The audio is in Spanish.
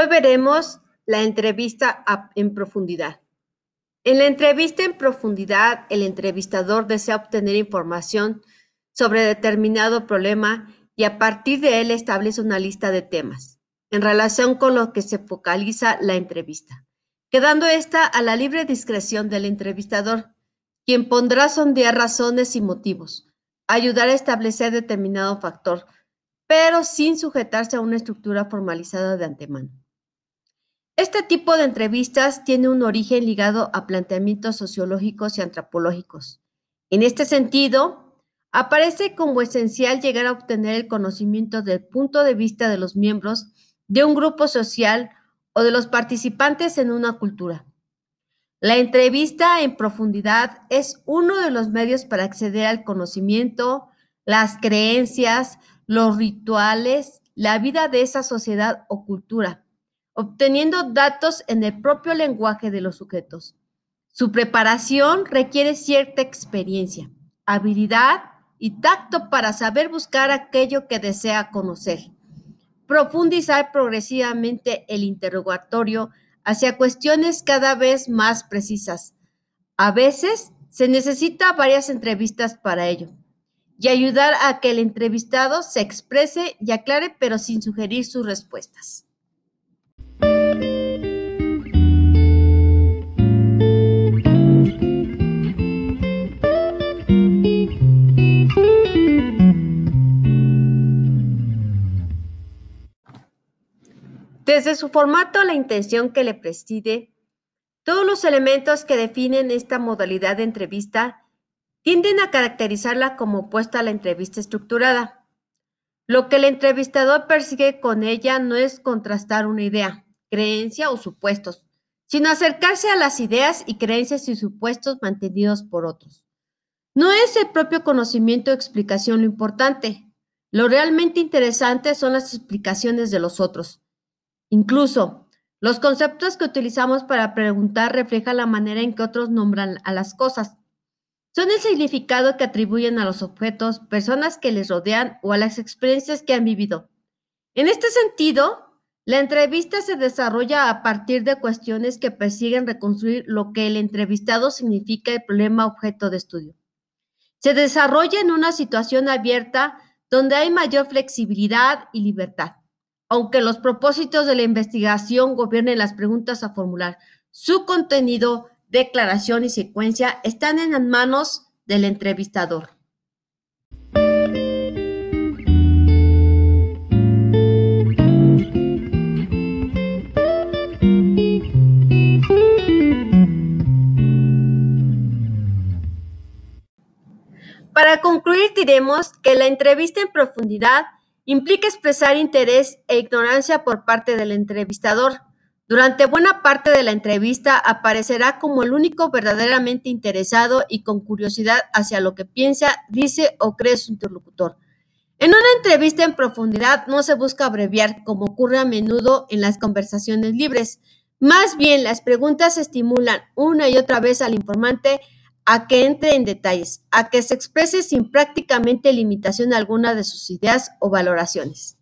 Hoy veremos la entrevista en profundidad. En la entrevista en profundidad, el entrevistador desea obtener información sobre determinado problema y a partir de él establece una lista de temas en relación con lo que se focaliza la entrevista, quedando esta a la libre discreción del entrevistador, quien pondrá sondear razones y motivos, ayudar a establecer determinado factor, pero sin sujetarse a una estructura formalizada de antemano. Este tipo de entrevistas tiene un origen ligado a planteamientos sociológicos y antropológicos. En este sentido, aparece como esencial llegar a obtener el conocimiento del punto de vista de los miembros de un grupo social o de los participantes en una cultura. La entrevista en profundidad es uno de los medios para acceder al conocimiento, las creencias, los rituales, la vida de esa sociedad o cultura, obteniendo datos en el propio lenguaje de los sujetos. Su preparación requiere cierta experiencia, habilidad y tacto para saber buscar aquello que desea conocer profundizar progresivamente el interrogatorio hacia cuestiones cada vez más precisas. A veces se necesita varias entrevistas para ello y ayudar a que el entrevistado se exprese y aclare pero sin sugerir sus respuestas. Desde su formato, la intención que le preside, todos los elementos que definen esta modalidad de entrevista tienden a caracterizarla como opuesta a la entrevista estructurada. Lo que el entrevistador persigue con ella no es contrastar una idea, creencia o supuestos, sino acercarse a las ideas y creencias y supuestos mantenidos por otros. No es el propio conocimiento o explicación lo importante. Lo realmente interesante son las explicaciones de los otros, Incluso, los conceptos que utilizamos para preguntar reflejan la manera en que otros nombran a las cosas. Son el significado que atribuyen a los objetos, personas que les rodean o a las experiencias que han vivido. En este sentido, la entrevista se desarrolla a partir de cuestiones que persiguen reconstruir lo que el entrevistado significa el problema objeto de estudio. Se desarrolla en una situación abierta donde hay mayor flexibilidad y libertad aunque los propósitos de la investigación gobiernen las preguntas a formular, su contenido, declaración y secuencia están en las manos del entrevistador. Para concluir, diremos que la entrevista en profundidad implica expresar interés e ignorancia por parte del entrevistador. Durante buena parte de la entrevista aparecerá como el único verdaderamente interesado y con curiosidad hacia lo que piensa, dice o cree su interlocutor. En una entrevista en profundidad no se busca abreviar como ocurre a menudo en las conversaciones libres. Más bien las preguntas estimulan una y otra vez al informante a que entre en detalles, a que se exprese sin prácticamente limitación alguna de sus ideas o valoraciones.